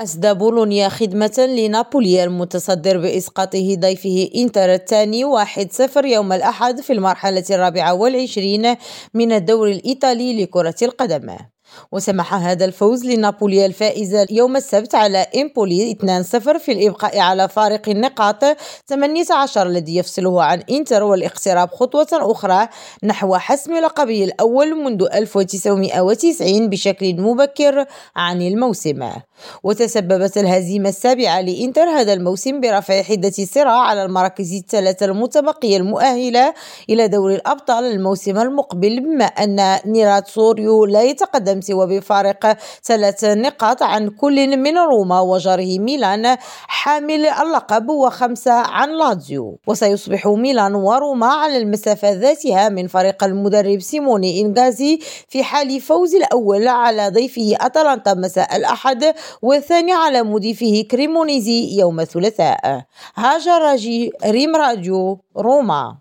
أسدى بولونيا خدمة لنابولي المتصدر بإسقاطه ضيفه إنتر الثاني واحد صفر يوم الأحد في المرحلة الرابعة والعشرين من الدور الإيطالي لكرة القدم. وسمح هذا الفوز لنابولي الفائزة يوم السبت على إمبولي 2-0 في الإبقاء على فارق النقاط. 18 الذي يفصله عن إنتر والاقتراب خطوة أخرى نحو حسم لقبه الأول منذ 1990 بشكل مبكر عن الموسم. وتسببت الهزيمة السابعة لإنتر هذا الموسم برفع حدة الصراع على المراكز الثلاثة المتبقية المؤهلة إلى دور الأبطال الموسم المقبل بما أن نيراتسوري لا يتقدم سوى بفارق ثلاث نقاط عن كل من روما وجاره ميلان حامل اللقب وخمسة عن لاتزيو. وسيصبح ميلان وروما على المسافة ذاتها من فريق المدرب سيموني إنغازي في حال فوز الأول على ضيفه أتلانتا مساء الأحد والثاني على مضيفه كريمونيزي يوم الثلاثاء. هاجر ريم راديو روما.